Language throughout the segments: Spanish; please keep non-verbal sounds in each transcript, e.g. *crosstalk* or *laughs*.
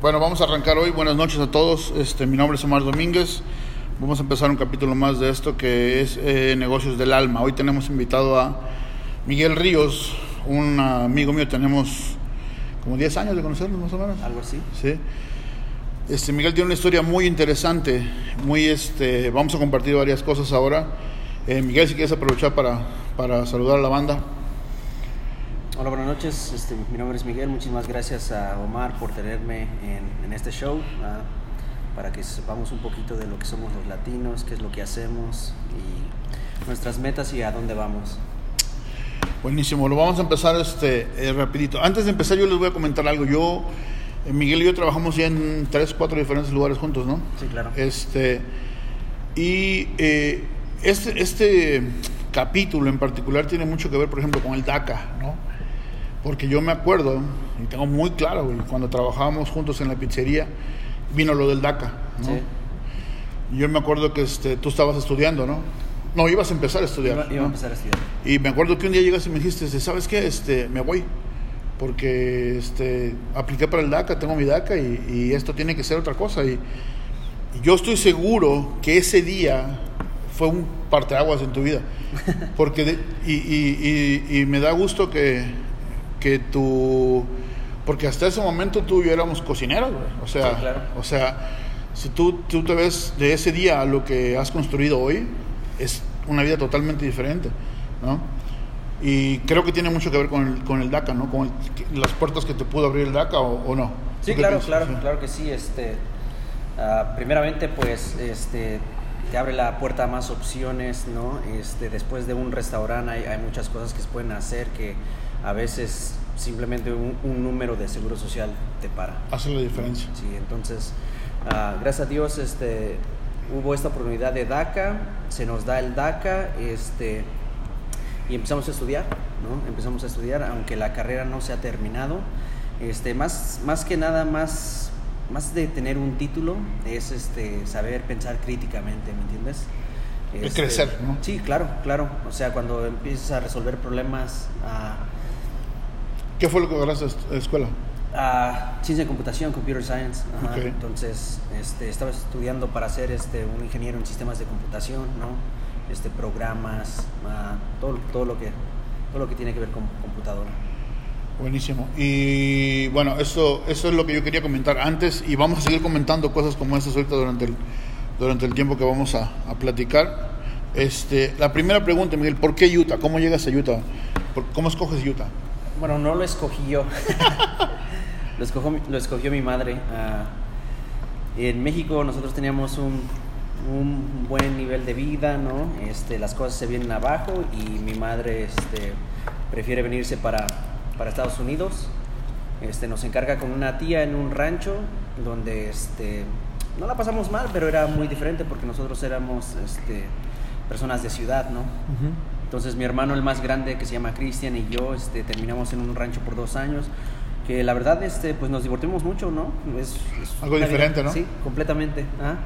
Bueno, vamos a arrancar hoy. Buenas noches a todos. Este, mi nombre es Omar Domínguez. Vamos a empezar un capítulo más de esto que es eh, Negocios del Alma. Hoy tenemos invitado a Miguel Ríos, un amigo mío. Tenemos como 10 años de conocernos más o menos. Algo así. Sí. Este, Miguel tiene una historia muy interesante. Muy, este, vamos a compartir varias cosas ahora. Eh, Miguel, si quieres aprovechar para, para saludar a la banda. Hola, buenas noches. Este, mi nombre es Miguel. Muchísimas gracias a Omar por tenerme en, en este show para que sepamos un poquito de lo que somos los latinos, qué es lo que hacemos y nuestras metas y a dónde vamos. Buenísimo, lo vamos a empezar este, eh, rapidito. Antes de empezar yo les voy a comentar algo. Yo, eh, Miguel y yo trabajamos ya en tres, cuatro diferentes lugares juntos, ¿no? Sí, claro. Este, y eh, este, este capítulo en particular tiene mucho que ver, por ejemplo, con el DACA, ¿no? Porque yo me acuerdo, y tengo muy claro, güey, cuando trabajábamos juntos en la pizzería, vino lo del DACA, ¿no? Sí. Yo me acuerdo que este, tú estabas estudiando, ¿no? No, ibas a empezar a estudiar. Iba, iba ¿no? a empezar a estudiar. Y me acuerdo que un día llegaste y me dijiste, ¿sabes qué? Este, me voy. Porque este, apliqué para el DACA, tengo mi DACA y, y esto tiene que ser otra cosa. Y, y yo estoy seguro que ese día fue un parteaguas en tu vida. Porque de- y- y me da gusto que, que tú... Porque hasta ese momento tú y yo éramos cocineros, güey. O sea, Sí, claro. o sea, si tú, tú te ves de ese día a lo que has construido hoy, es una vida totalmente diferente, ¿no? Y creo que tiene mucho que ver con el, con el DACA, ¿no? Con el- las puertas que te pudo abrir el DACA o, o no. Sí, ¿Tú qué claro, claro, Sí. claro que sí. Este, ah, primeramente, pues, este, te abre la puerta a más opciones, ¿no? Este, después de un restaurante hay, hay muchas cosas que se pueden hacer que a veces simplemente un, un número de seguro social te para. Hace la diferencia. Sí, entonces, ah, gracias a Dios, este, hubo esta oportunidad de DACA, se nos da el DACA, este, y empezamos a estudiar, ¿no? Empezamos a estudiar, aunque la carrera no se ha terminado. Este, más, más que nada, más, más de tener un título, es este, saber pensar críticamente, ¿me entiendes? Este, crecer, ¿no? Sí, claro, claro. O sea, cuando empiezas a resolver problemas, ah, ¿Qué fue lo que agarraste a escuela? Ah, ciencia de computación, computer science. ajá. Ok. Entonces, este, estaba estudiando para ser este, un ingeniero en sistemas de computación, ¿no? Este, programas, ah, todo, todo, lo que, todo lo que tiene que ver con computadora. Buenísimo. Y bueno, eso, eso es lo que yo quería comentar antes y vamos a seguir comentando cosas como estas ahorita durante el, durante el tiempo que vamos a, a platicar. Este, la primera pregunta, Miguel, ¿por qué Utah? ¿Cómo llegas a Utah? ¿Por- ¿Cómo escoges Utah? Bueno, no lo escogí yo. *laughs* lo, escogió, lo escogió mi madre. Ah, en México nosotros teníamos un, buen nivel de vida, ¿no? Este, las cosas se vienen abajo y mi madre este, prefiere venirse para, para Estados Unidos. Este, nos encarga con una tía en un rancho donde este, no la pasamos mal, pero era muy diferente porque nosotros éramos este, personas de ciudad, ¿no? Entonces mi hermano el más grande que se llama Cristian y yo este, terminamos en un rancho por dos años que la verdad este, pues nos divertimos mucho, ¿no? Es, es Algo diferente, ¿no? Sí, completamente. ¿ah?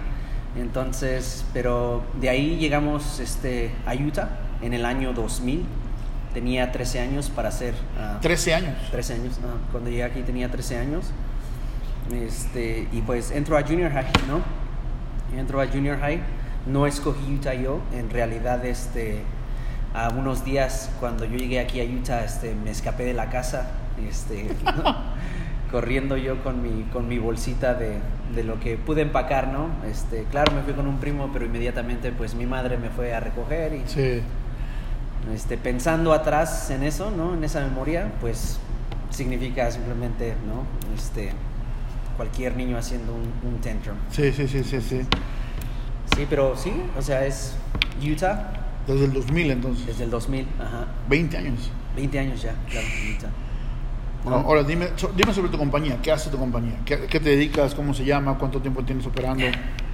Entonces, pero de ahí llegamos este, a Utah en el año 2000. Tenía 13 años para hacer... ah, 13 años. 13 años. ah, cuando llegué aquí tenía 13 años. Este, y pues entro a Junior High, ¿no? Entro a Junior High. No escogí Utah yo. En realidad, este, a unos días cuando yo llegué aquí a Utah, este, me escapé de la casa. Este, *laughs* corriendo yo con mi, con mi bolsita de, de lo que pude empacar, ¿no? Este, claro, me fui con un primo, pero inmediatamente pues mi madre me fue a recoger y Sí. este, pensando atrás en eso, ¿no? En esa memoria, pues significa simplemente, ¿no? Este, cualquier niño haciendo un, un tantrum. Sí, sí, sí, sí, sí. Sí, pero sí, o sea, es Utah Desde el 2000 entonces. desde el 2000, ajá. 20 años. 20 años ya, claro. Bueno, ahora dime, so- dime sobre tu compañía. ¿Qué hace tu compañía? ¿Qué, qué te dedicas? ¿Cómo se llama? ¿Cuánto tiempo tienes operando?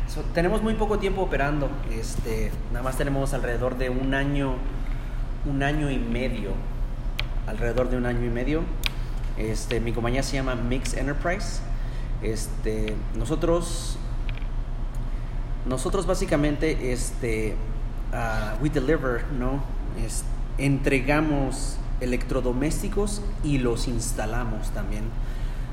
So, tenemos muy poco tiempo operando, este, nada más tenemos alrededor de un año, un año y medio, alrededor de un año y medio. Este, mi compañía se llama Mix Enterprise. Este, nosotros, nosotros básicamente, este, we deliver, ¿no? Es- entregamos electrodomésticos y los instalamos también.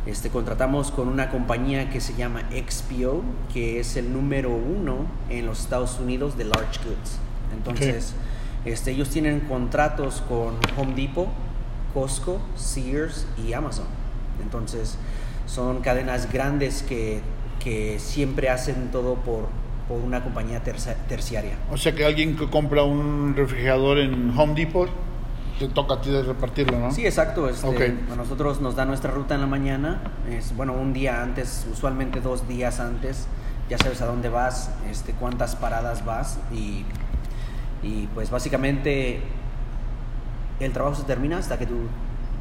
Este, contratamos con una compañía que se llama XPO, que es el número uno en los Estados Unidos de large goods. Entonces, este, ellos tienen contratos con Home Depot, Costco, Sears y Amazon. Entonces, son cadenas grandes que, que siempre hacen todo por, por una compañía tercia- terciaria. O sea que alguien que compra un refrigerador en Home Depot, te toca a ti de repartirlo, ¿no? Sí, exacto. Este, Ok. A nosotros nos da nuestra ruta en la mañana, es, bueno, un día antes, usualmente dos días antes, ya sabes a dónde vas, este, cuántas paradas vas y, y pues básicamente el trabajo se termina hasta que tú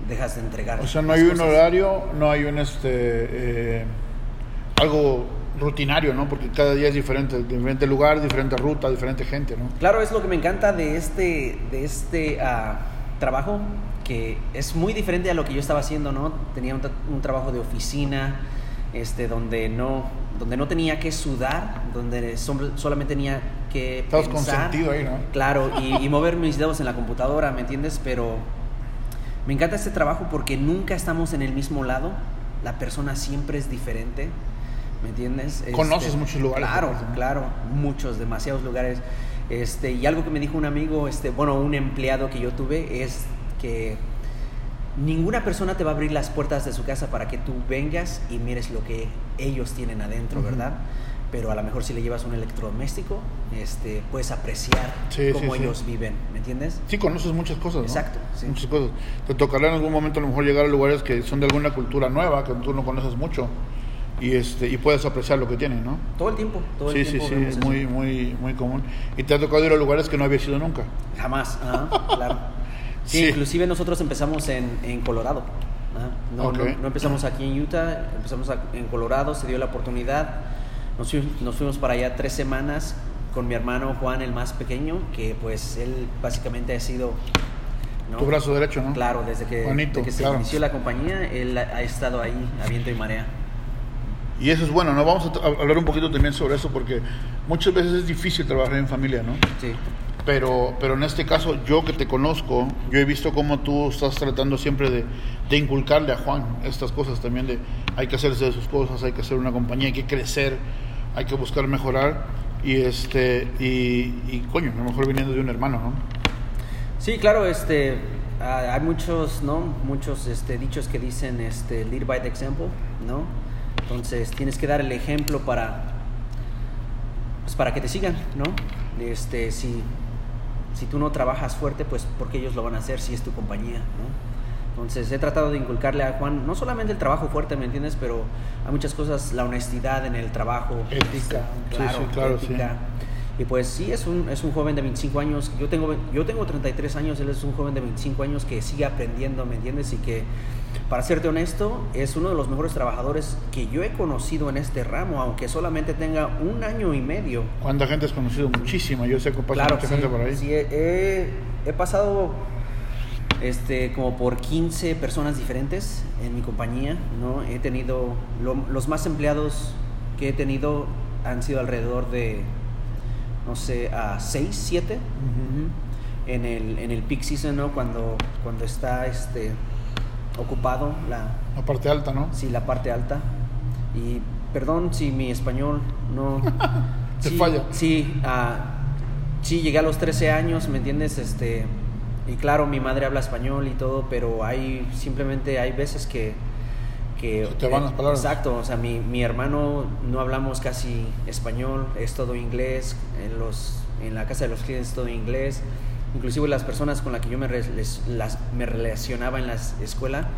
dejas de entregar. O sea, no hay un horario, no hay un este eh, algo rutinario, ¿no? Porque cada día es diferente, diferente lugar, diferente ruta, diferente gente, ¿no? Claro, es lo que me encanta de este, de este ah, trabajo, que es muy diferente a lo que yo estaba haciendo, ¿no? Tenía un, tra- un trabajo de oficina, este, donde no, donde no tenía que sudar, donde som- solamente tenía que Estabas pensar, consentido ahí, ¿no? Claro, y, *laughs* y mover mis dedos en la computadora, ¿me entiendes? Pero me encanta este trabajo porque nunca estamos en el mismo lado, la persona siempre es diferente, ¿me entiendes? Conoces Este, muchos lugares, Claro, claro, muchos, demasiados lugares. Este, y algo que me dijo un amigo, este, bueno, un empleado que yo tuve, es que ninguna persona te va a abrir las puertas de su casa para que tú vengas y mires lo que ellos tienen adentro. ¿verdad? Pero a lo mejor si le llevas un electrodoméstico, este, puedes apreciar Sí, cómo sí, sí. ellos viven, ¿me entiendes? Sí, conoces muchas cosas, ¿no? Exacto. Muchas cosas. Te tocará en algún momento a lo mejor llegar a lugares que son de alguna cultura nueva, que tú no conoces mucho, y este y puedes apreciar lo que tienen, ¿no? Todo el tiempo, todo sí, el sí, tiempo. sí, es eso. muy, muy, muy común. Y te ha tocado ir a lugares que no habías ido nunca. Jamás, ajá, *laughs* claro. Sí, Sí. inclusive nosotros empezamos en, en Colorado. ajá. No, no, no empezamos aquí en Utah, empezamos en Colorado, se dio la oportunidad. Nos, nos fuimos para allá tres semanas con mi hermano Juan, el más pequeño, que pues él básicamente ha sido... ¿no? Tu brazo derecho, ¿no? Claro, desde que, desde que se claro. inició la compañía, él ha, ha estado ahí a viento y marea. Y eso es bueno, ¿no? Vamos a hablar un poquito también sobre eso, porque muchas veces es difícil trabajar en familia, ¿no? Sí, Pero, pero en este caso, yo que te conozco, yo he visto cómo tú estás tratando siempre de, de inculcarle a Juan estas cosas también de hay que hacerse de sus cosas, hay que hacer una compañía, hay que crecer, hay que buscar mejorar y este y, y coño, a lo mejor viniendo de un hermano, ¿no? Sí, claro, este, ah, hay muchos, ¿no? Muchos este, dichos que dicen, este, lead by the example, ¿no? Entonces tienes que dar el ejemplo para, pues, para que te sigan, ¿no? Este, si, si tú no trabajas fuerte, pues porque ellos lo van a hacer si es tu compañía, ¿no? Entonces he tratado de inculcarle a Juan no solamente el trabajo fuerte, ¿me entiendes? Pero hay muchas cosas, la honestidad en el trabajo, Ética. Claro, sí, claro, sí. ética. Y pues sí, es un, es un joven de 25 años. Yo tengo, yo tengo 33 años, él es un joven de 25 años que sigue aprendiendo, ¿me entiendes? Y que, para serte honesto, es uno de los mejores trabajadores que yo he conocido en este ramo, aunque solamente tenga un año y medio. ¿Cuánta gente has conocido? Muchísima, yo sé que pasa Claro, mucha sí, gente por ahí. sí, he, pasado este, como por 15 personas diferentes en mi compañía, ¿no? He tenido, lo- los más empleados que he tenido han sido alrededor de, no sé, a 6, 7 Ujú. en el, en el peak season, ¿no? Cuando, cuando está este, ocupado la, La parte alta, ¿no? sí, la parte alta. Y perdón si mi español no... *laughs* Te sí, falla. Sí, ah, sí, llegué a los 13 años, ¿me entiendes? Este, y claro, mi madre habla español y todo, pero hay simplemente hay veces que... que Se te van las palabras. Exacto, o sea, mi, mi hermano no hablamos casi español, es todo inglés, en, los, en la casa de los clientes es todo inglés, inclusive las personas con las que yo me, les- las, me relacionaba en la escuela,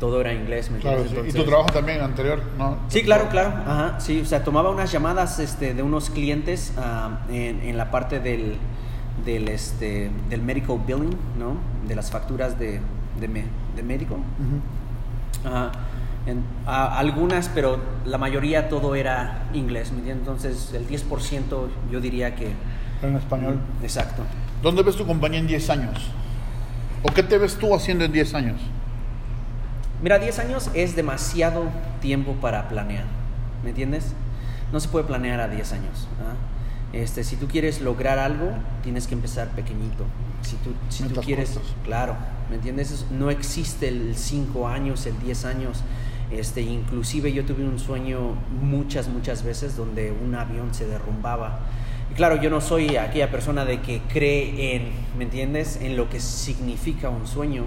todo era inglés, ¿me Claro. Y tu trabajo también anterior, ¿no? Sí, claro, claro. Ajá, sí, o sea, tomaba unas llamadas este, de unos clientes ah, en, en la parte del, del, este, del medical billing, ¿no? De las facturas de, de, me- de médico. Ujú. Ajá. En- a- algunas, pero la mayoría todo era inglés, ¿me entiendes? Entonces, el 10% yo diría que... En español. Exacto. ¿Dónde ves tu compañía en 10 años? ¿O qué te ves tú haciendo en 10 años? Mira, 10 años es demasiado tiempo para planear, ¿me entiendes? No se puede planear a 10 años. ¿ah? Este, si tú quieres lograr algo, tienes que empezar pequeñito. Si tú, si tú quieres, cortas. claro, ¿me entiendes? Es- No existe el 5 años, el 10 años. Este, inclusive yo tuve un sueño muchas, muchas veces donde un avión se derrumbaba. Claro, yo no soy aquella persona de que cree en, ¿me entiendes?, en lo que significa un sueño,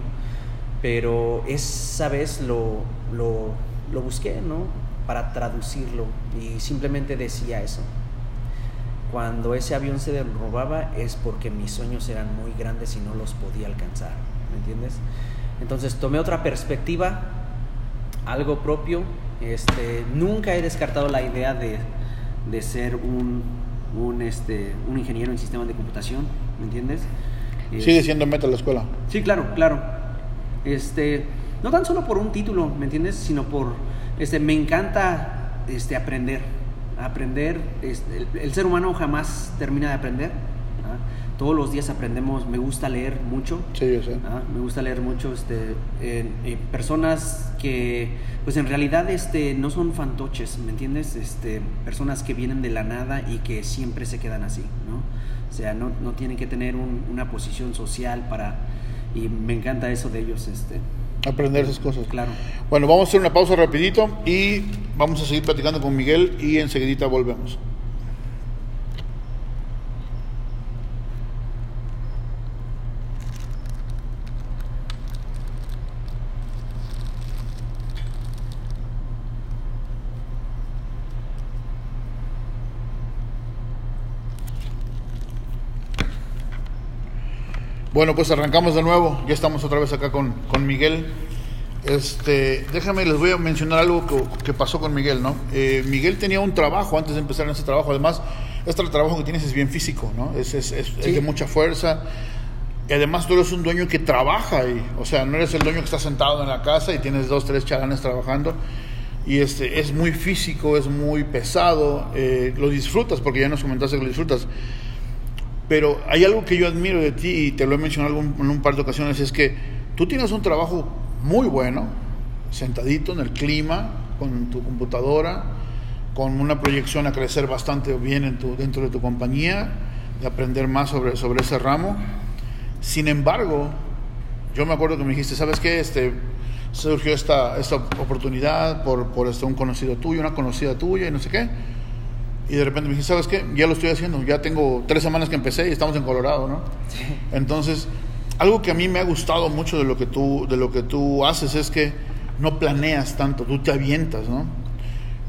pero esa vez lo, lo, lo busqué, ¿no? Para traducirlo y simplemente decía eso. Cuando ese avión se derrumbaba es porque mis sueños eran muy grandes y no los podía alcanzar, ¿me entiendes? Entonces tomé otra perspectiva, algo propio. Este, nunca he descartado la idea de, de ser un, un, este, un ingeniero en sistemas de computación, ¿me entiendes? Sigue siendo meta la escuela. Sí, claro, claro. Este, no tan solo por un título, ¿me entiendes? Sino por, este, me encanta este, aprender aprender, este, el, ser humano jamás termina de aprender. Todos los días aprendemos, me gusta leer mucho. Sí, yo sé. Me gusta leer mucho este, personas que, pues en realidad este, no son fantoches, ¿me entiendes? Este, personas que vienen de la nada y que siempre se quedan así, ¿no? O sea, no, no tienen que tener una posición social para... Y me encanta eso de ellos, este, aprender esas cosas. Claro. Bueno, vamos a hacer una pausa rapidito y vamos a seguir platicando con Miguel y enseguidita volvemos. Bueno, pues arrancamos de nuevo. Ya estamos otra vez acá con, con Miguel. Este, déjame, les voy a mencionar algo que, pasó con Miguel, ¿no? Eh, Miguel tenía un trabajo antes de empezar en ese trabajo. Además, este trabajo que tienes es bien físico, ¿no? Es, es, es, de mucha fuerza. Y además tú eres un dueño que trabaja ahí. O sea, no eres el dueño que está sentado en la casa y tienes dos, tres chalanes trabajando. Y este, es muy físico, es muy pesado. Eh, lo disfrutas, porque ya nos comentaste que lo disfrutas. Pero hay algo que yo admiro de ti y te lo he mencionado en un par de ocasiones, es que tú tienes un trabajo muy bueno, sentadito en el clima, con tu computadora, con una proyección a crecer bastante bien en tu, dentro de tu compañía, de aprender más sobre, sobre ese ramo. Sin embargo, yo me acuerdo que me dijiste, ¿sabes qué? Este, surgió esta, esta oportunidad por, por este, un conocido tuyo, una conocida tuya y no sé qué y de repente me dije, ¿sabes qué? Ya lo estoy haciendo, ya tengo tres semanas que empecé y estamos en Colorado, ¿no? Entonces, algo que a mí me ha gustado mucho de lo que tú, de lo que tú haces es que no planeas tanto, tú te avientas, ¿no?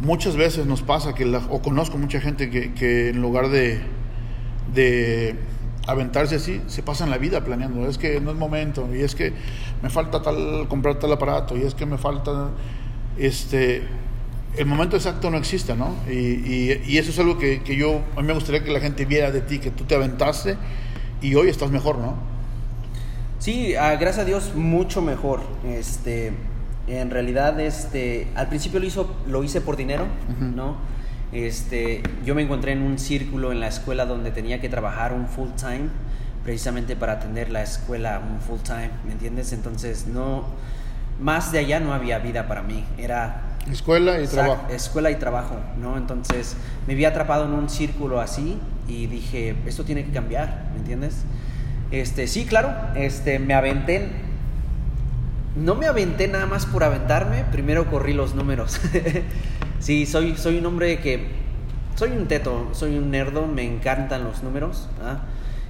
Muchas veces nos pasa que, la, o conozco mucha gente que, que en lugar de, de aventarse así, se pasan la vida planeando. Es que no es momento, y es que me falta tal, comprar tal aparato, y es que me falta, este, el momento exacto no existe, ¿no? Y, y, eso es algo que, que, yo, a mí me gustaría que la gente viera de ti, que tú te aventaste y hoy estás mejor, ¿no? Sí, ah, gracias a Dios, mucho mejor. Este, en realidad, este, al principio lo, hizo, lo hice por dinero, ¿no? Este, yo me encontré en un círculo en la escuela donde tenía que trabajar un full time, precisamente para atender la escuela un full time, ¿me entiendes? Entonces, no, más de allá no había vida para mí, era Escuela y trabajo. Escuela y trabajo, ¿no? Entonces me vi atrapado en un círculo así y dije, esto tiene que cambiar, ¿me entiendes? Este, sí, claro, este, me aventé, no me aventé nada más por aventarme, primero corrí los números. *laughs* sí, soy, soy un hombre que, soy un teto, soy un nerdo, me encantan los números. ¿ah?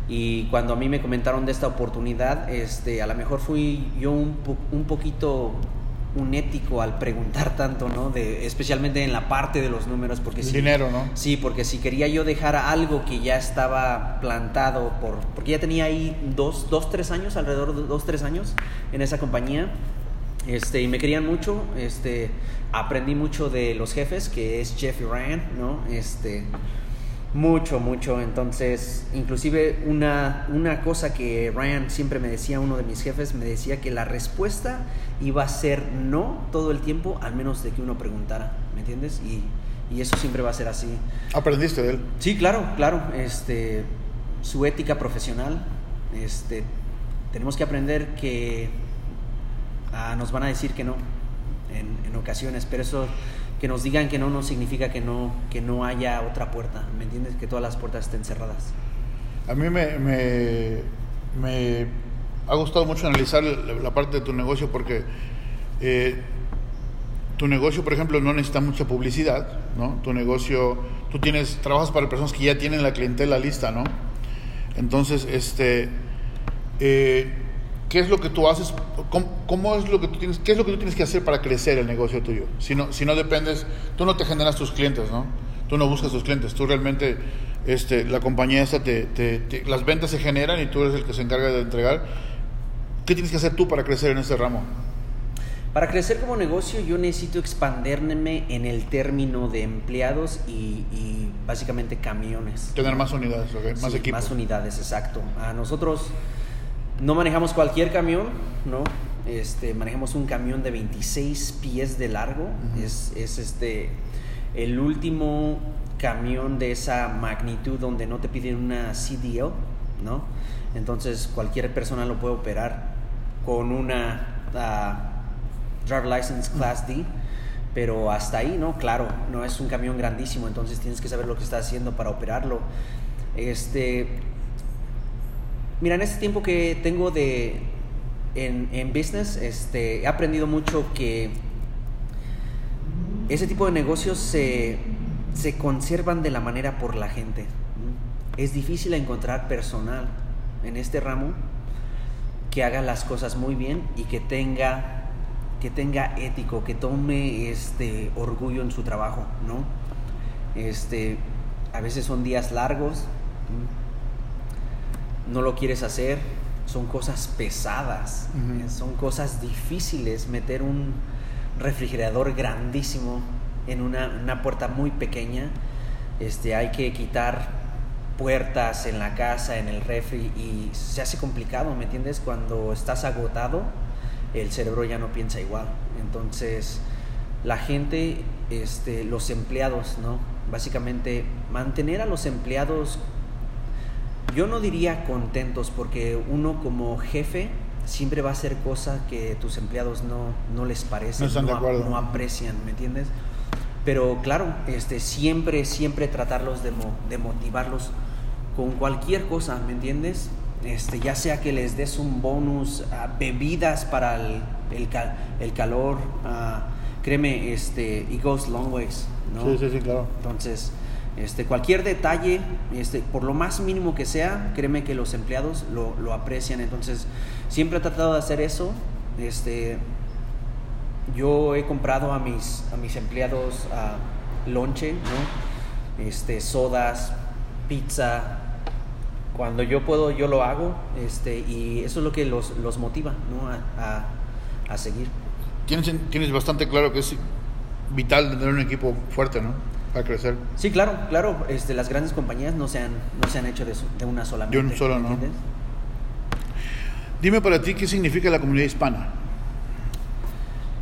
Y cuando a mí me comentaron de esta oportunidad, este, a lo mejor fui yo un, un poquito un ético al preguntar tanto, ¿no? De, especialmente en la parte de los números, porque si, dinero, ¿no? Sí, porque si quería yo dejar algo que ya estaba plantado por, porque ya tenía ahí dos, dos, tres años, alrededor de dos, tres años en esa compañía, este, y me querían mucho, este, aprendí mucho de los jefes, que es Jeff Ryan, ¿no? Este, mucho, mucho. Entonces, inclusive una, una cosa que Ryan siempre me decía, uno de mis jefes, me decía que la respuesta iba a ser no todo el tiempo, al menos de que uno preguntara, ¿me entiendes? Y, y eso siempre va a ser así. ¿Aprendiste de él? Sí, claro, claro. Este, su ética profesional, este, tenemos que aprender que ah, nos van a decir que no en, en ocasiones, pero eso que nos digan que no no significa que no, que no haya otra puerta, ¿me entiendes? Que todas las puertas estén cerradas. A mí me, me, ha gustado mucho analizar la, parte de tu negocio porque eh, tu negocio, por ejemplo, no necesita mucha publicidad, ¿no? Tu negocio, tú tienes, trabajas para personas que ya tienen la clientela lista, ¿no? Entonces, este, eh, ¿qué es lo que tú haces? ¿Cómo, es lo que tú tienes, qué es lo que tú tienes que hacer para crecer el negocio tuyo? Si no, si no dependes, tú no te generas tus clientes, ¿no? Tú no buscas tus clientes, tú realmente, este, la compañía esta te, te, las ventas se generan y tú eres el que se encarga de entregar. ¿Qué tienes que hacer tú para crecer en ese ramo? Para crecer como negocio yo necesito expanderme en el término de empleados y, básicamente camiones. Tener más unidades, más equipos. Más unidades, exacto. A nosotros no manejamos cualquier camión, ¿no? Este, manejamos un camión de 26 pies de largo. es, es, este, el último camión de esa magnitud donde no te piden una CDL, ¿no? Entonces cualquier persona lo puede operar con una... Ah, driver license class D, pero hasta ahí, ¿no? Claro, no es un camión grandísimo, entonces tienes que saber lo que estás haciendo para operarlo. Este, mira, en este tiempo que tengo de en, en business, este, he aprendido mucho que ese tipo de negocios se, se conservan de la manera por la gente. Es difícil encontrar personal en este ramo que haga las cosas muy bien y que tenga que tenga ético, que tome este orgullo en su trabajo, ¿no? Este, a veces son días largos, no lo quieres hacer, son cosas pesadas, son cosas difíciles meter un refrigerador grandísimo en una, puerta muy pequeña. Este, hay que quitar puertas en la casa, en el refri y se hace complicado, ¿me entiendes? Cuando estás agotado, el cerebro ya no piensa igual. Entonces, la gente, este, los empleados, ¿no? Básicamente, mantener a los empleados, yo no diría contentos, porque uno como jefe siempre va a hacer cosas que tus empleados no, no les parecen, no, aprecian, ¿me entiendes? Pero claro, este, siempre, siempre tratarlos de, de motivarlos con cualquier cosa, ¿me entiendes? este, ya sea que les des un bonus, a bebidas para el, el, calor, créeme, este, it goes long ways, ¿no? Sí, sí, sí, claro. Entonces, este, cualquier detalle, este, por lo más mínimo que sea, créeme que los empleados lo, lo aprecian. Entonces, siempre he tratado de hacer eso. Este, yo he comprado a mis, a mis empleados lonche, ¿no? este, sodas, pizza, cuando yo puedo, yo lo hago, este, y eso es lo que los, los motiva ¿no? a, a, seguir. Tienes, tienes bastante claro que es vital tener un equipo fuerte, ¿no? Para crecer. Sí, claro, claro. Este, las grandes compañías no se han, no se han hecho de, de una sola. De un solo, ¿no? Dime para ti qué significa la comunidad hispana.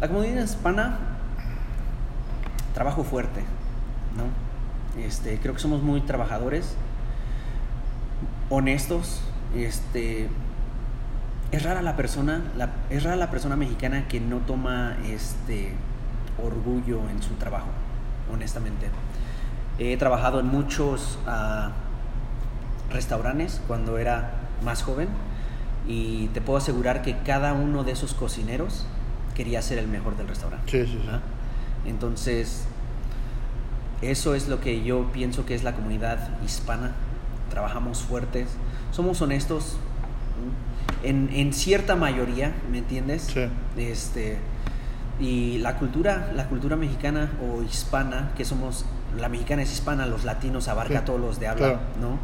La comunidad hispana, trabajo fuerte, ¿no? Este, creo que somos muy trabajadores honestos, este, es rara la persona, la, es rara la persona mexicana que no toma este orgullo en su trabajo, honestamente. He trabajado en muchos uh, restaurantes cuando era más joven y te puedo asegurar que cada uno de esos cocineros quería ser el mejor del restaurante. Sí, sí, sí. ¿Ah? Entonces, eso es lo que yo pienso que es la comunidad hispana trabajamos fuertes, somos honestos en, en cierta mayoría, ¿me entiendes? Sí. Este, y la cultura, la cultura mexicana o hispana, que somos, la mexicana es hispana, los latinos abarca a todos los de habla, ¿no?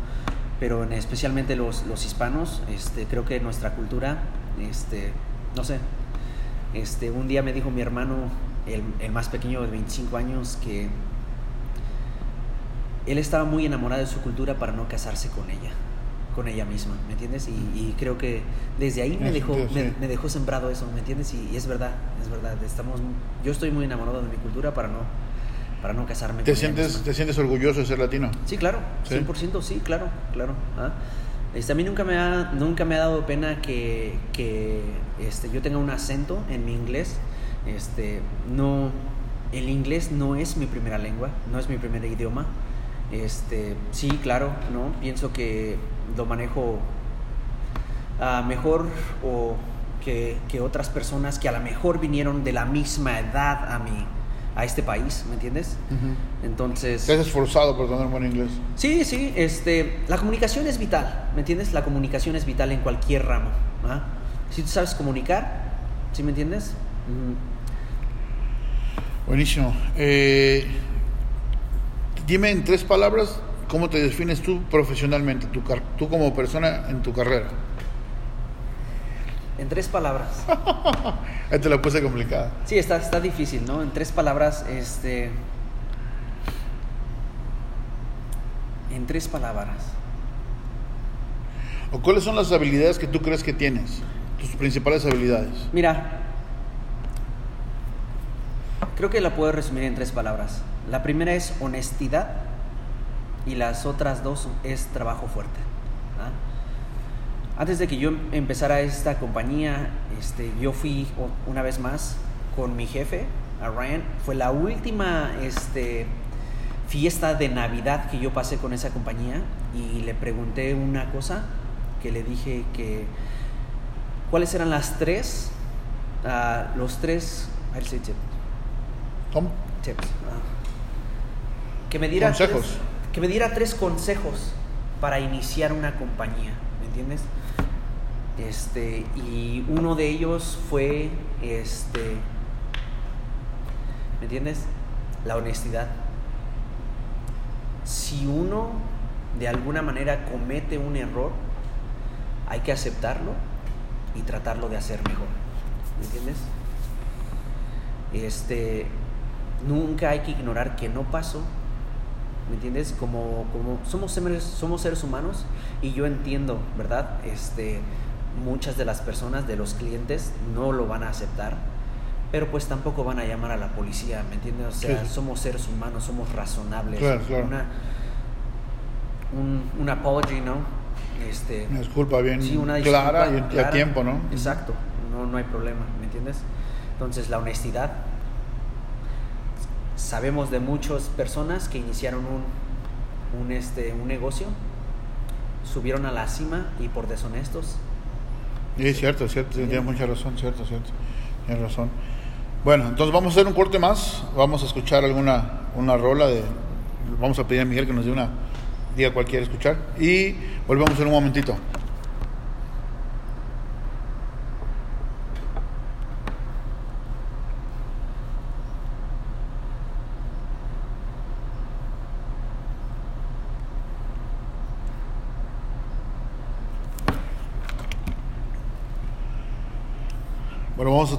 Pero especialmente los, los hispanos, este, creo que nuestra cultura, este, no sé, este, un día me dijo mi hermano, el, el más pequeño de 25 años, que él estaba muy enamorado de su cultura para no casarse con ella, con ella misma, ¿me entiendes? Y, creo que desde ahí me dejó, me, dejó sembrado eso, ¿me entiendes? Y, es verdad, es verdad. Estamos, yo estoy muy enamorado de mi cultura para no, para no casarme ¿Te sientes, ¿Te sientes orgulloso de ser latino? Sí, claro, 100% sí, claro, claro. ¿ah? Este, a mí nunca me, ha, nunca me ha dado pena que, que este, yo tenga un acento en mi inglés. Este, no, el inglés no es mi primera lengua, no es mi primer idioma. Este, sí, claro, ¿no? Pienso que lo manejo uh, mejor o que, que, otras personas que a lo mejor vinieron de la misma edad a mí, a este país, ¿me entiendes? Entonces... Te has esforzado por tener buen inglés. Sí, sí, este, la comunicación es vital, ¿me entiendes? La comunicación es vital en cualquier ramo. ¿ah? Si tú sabes comunicar, ¿sí me entiendes? Buenísimo. Eh, dime en tres palabras cómo te defines tú profesionalmente, tú como persona en tu carrera. En tres palabras. *laughs* Ahí te la puse complicada. Sí, está, está difícil, ¿no? En tres palabras, este. En tres palabras. ¿O cuáles son las habilidades que tú crees que tienes? Tus principales habilidades. Mira, creo que la puedo resumir en tres palabras. La primera es honestidad y las otras dos es trabajo fuerte. Antes de que yo empezara esta compañía, este, yo fui una vez más con mi jefe, a Ryan. Fue la última este, fiesta de Navidad que yo pasé con esa compañía y le pregunté una cosa que le dije que cuáles eran las tres, uh, los tres, si ¿Cómo? Tips. Ah. que me diera consejos. Que me diera tres consejos para iniciar una compañía, ¿me entiendes? Este, y uno de ellos fue, este, ¿me entiendes? La honestidad. Si uno de alguna manera comete un error, hay que aceptarlo y tratarlo de hacer mejor. ¿Me entiendes? Este, nunca hay que ignorar que no pasó. ¿Me entiendes? Como, como somos, seres, somos seres humanos y yo entiendo, ¿verdad? Este, muchas de las personas, de los clientes, no lo van a aceptar, pero pues tampoco van a llamar a la policía, ¿me entiendes? O sea, somos seres humanos, somos razonables. Claro, claro. Una, un, un, apology, ¿no? Este, una disculpa bien clara y a tiempo, ¿no? Exacto, no, no hay problema, ¿me entiendes? Entonces, la honestidad. Sabemos de muchas personas que iniciaron un, un, este, un negocio, subieron a la cima y por deshonestos Sí, cierto, cierto, tiene mucha razón, cierto, cierto, tienes razón. Bueno, entonces vamos a hacer un corte más, vamos a escuchar alguna una rola de, vamos a pedir a Miguel que nos dé una, diga cuál quiere escuchar y volvemos en un momentito.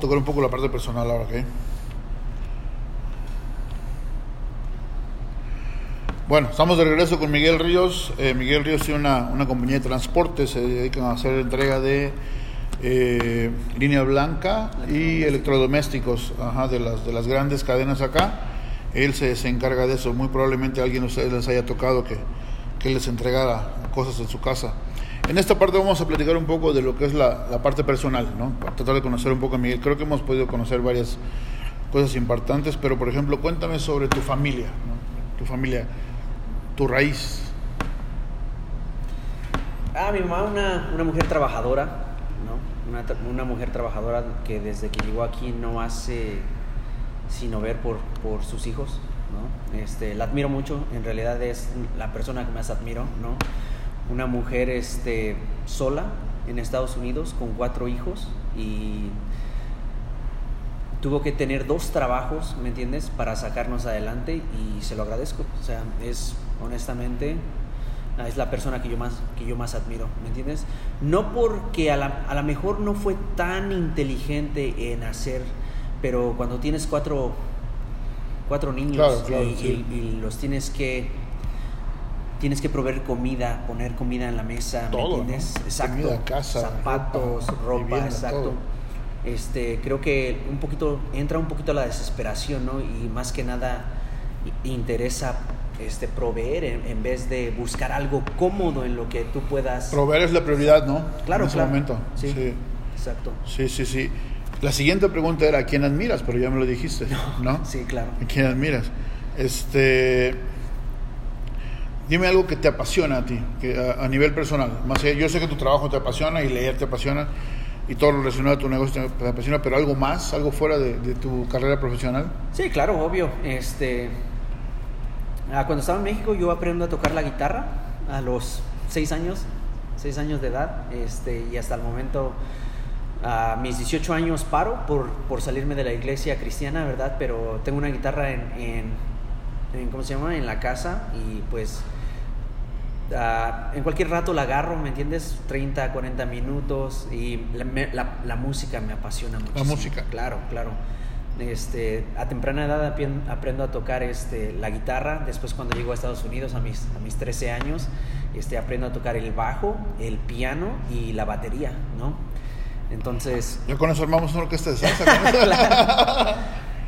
Tocar un poco la parte personal ahora, ¿ok? Bueno, estamos de regreso con Miguel Ríos. Eh, Miguel Ríos tiene una, una, compañía de transporte, se dedican a hacer entrega de eh, línea blanca y electrodomésticos ajá, de, las, de las grandes cadenas acá. Él se, se, encarga de eso. Muy probablemente alguien de ustedes les haya tocado que, que les entregara cosas en su casa. En esta parte vamos a platicar un poco de lo que es la, parte personal, ¿no? Para tratar de conocer un poco a Miguel. Creo que hemos podido conocer varias cosas importantes, pero por ejemplo, cuéntame sobre tu familia, ¿no? Tu familia, tu raíz. Ah, mi mamá, una, una mujer trabajadora, ¿no? Una, una, mujer trabajadora que desde que llegó aquí no hace sino ver por, por sus hijos, ¿no? Este, la admiro mucho, en realidad es la persona que más admiro, ¿no? Una mujer este, sola en Estados Unidos con cuatro hijos y tuvo que tener dos trabajos, ¿me entiendes?, para sacarnos adelante y se lo agradezco. O sea, es honestamente es la persona que yo más que yo más admiro, ¿me entiendes? No porque a la, a lo mejor no fue tan inteligente en hacer, pero cuando tienes cuatro cuatro niños y, y los tienes que tienes que proveer comida, poner comida en la mesa, todo, ¿me entiendes? ¿no? Exacto. Comida, casa, zapatos, ropa, ropa vivienda, exacto. Todo. Este, creo que un poquito entra un poquito la desesperación, ¿no? Y más que nada interesa este proveer en, en, vez de buscar algo cómodo en lo que tú puedas proveer es la prioridad, ¿no? Claro, en ese claro. momento. Sí, sí. Exacto. Sí, sí, sí. La siguiente pregunta era ¿a quién admiras? Pero ya me lo dijiste, *laughs* ¿no? Sí, claro. ¿A quién admiras? Este Dime algo que te apasiona a ti, que a, nivel personal. Yo sé que tu trabajo te apasiona y leer te apasiona. y todo lo relacionado a tu negocio te apasiona, pero algo más, algo fuera de, tu carrera profesional. Sí, claro, obvio. Este, ah, cuando estaba en México yo aprendo a tocar la guitarra a los seis años, seis años de edad, este, y hasta el momento, a mis 18 años paro por, por salirme de la iglesia cristiana, ¿verdad? Pero tengo una guitarra en, en ¿cómo se llama? En la casa y pues ah, en cualquier rato la agarro, ¿me entiendes? 30, 40 minutos y la, me- la- la música me apasiona mucho. música. Claro, claro. Este, a temprana edad aprendo a tocar este, la guitarra. Después cuando llego a Estados Unidos a mis, a mis 13 años, este, aprendo a tocar el bajo, el piano y la batería, ¿no? Entonces, Ya con eso armamos una orquesta de salsa. *laughs* eso.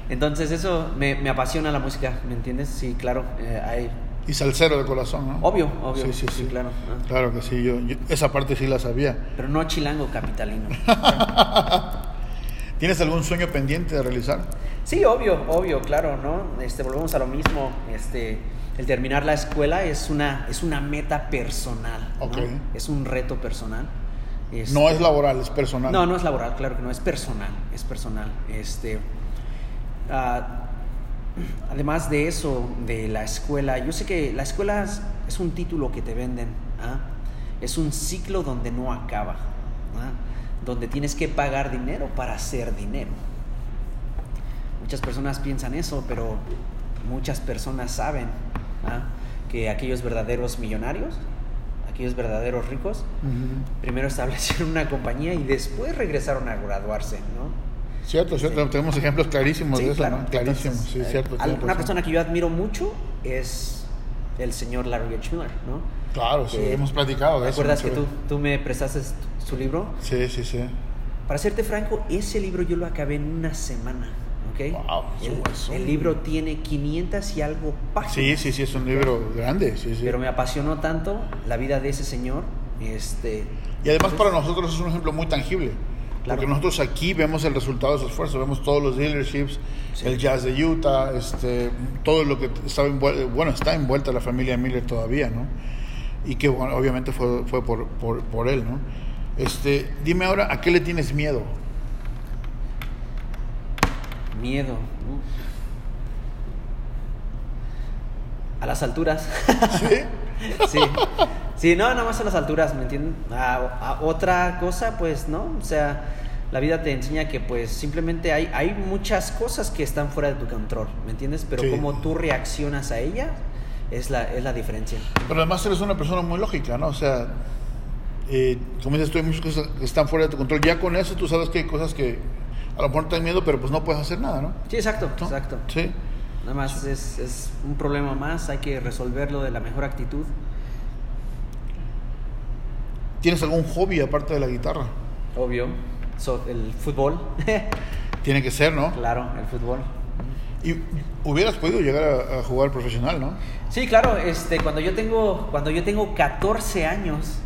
entonces eso me, me apasiona la música, ¿me entiendes? Sí, claro. eh, hay, y salsero de corazón, ¿no? obvio, obvio. Sí, sí, sí. claro. ah. Claro que sí, yo, yo- esa parte sí la sabía. Pero no chilango capitalino. *laughs* ¿Tienes algún sueño pendiente de realizar? Sí, obvio, obvio, claro, ¿no? Este, volvemos a lo mismo. Este, el terminar la escuela es una, es una meta personal. Es un reto personal. Este, No es laboral, es personal. No, no es laboral, claro que no, es personal, es personal. Este, ah, además de eso, de la escuela, yo sé que la escuela es, es un título que te venden, ¿ah? es un ciclo donde no acaba, ¿ah? donde tienes que pagar dinero para hacer dinero. Muchas personas piensan eso, pero muchas personas saben ¿ah? que aquellos verdaderos millonarios, aquellos verdaderos ricos, primero establecieron una compañía y después regresaron a graduarse, ¿no? Cierto, cierto, tenemos ejemplos clarísimos de eso, ¿no? Clarísimos, Entonces, sí, eh, cierto. Una razón. persona que yo admiro mucho es el señor Larry H. Miller, ¿no? Claro, sí, Que- hemos platicado de ¿Te eso. acuerdas que tú, tú me prestaste su libro? Sí, sí, sí. Para serte franco, ese libro yo lo acabé en una semana, ¿ok? Wow, el, el libro tiene 500 y algo páginas. Sí, sí, sí, es un libro grande, sí, sí. Pero me apasionó tanto la vida de ese señor, este... Y además para nosotros es un ejemplo muy tangible. Claro. Porque nosotros aquí vemos el resultado de su esfuerzo, vemos todos los dealerships, Sí. el jazz de Utah, este, todo lo que estaba envuelto, bueno, está envuelta la familia Miller todavía, ¿no? Y que bueno, obviamente fue, fue por, por, por él, ¿no? Este, dime ahora, ¿a qué le tienes miedo? Miedo. uf. A las alturas. ¿Sí? *laughs* sí. Sí, no, nada más a las alturas, ¿me entienden? A, a otra cosa, pues, ¿no? O sea, la vida te enseña que, pues, simplemente hay, hay muchas cosas que están fuera de tu control, ¿me entiendes? Pero Sí. cómo tú reaccionas a ellas es la, es la diferencia. Pero además eres una persona muy lógica, ¿no? O sea, eh, como dices tú, hay muchas cosas que están fuera de tu control. Ya con eso tú sabes que hay cosas que a lo mejor te dan miedo, pero pues no puedes hacer nada, ¿no? Sí, exacto, ¿No? exacto. Sí. Nada más es, es un problema más, hay que resolverlo de la mejor actitud. ¿Tienes algún hobby aparte de la guitarra? Obvio. So, el fútbol. *laughs* Tiene que ser, ¿no? claro, el fútbol. Y hubieras podido llegar a, a jugar profesional, ¿no? Sí, claro, este, cuando yo tengo, cuando yo tengo 14 años,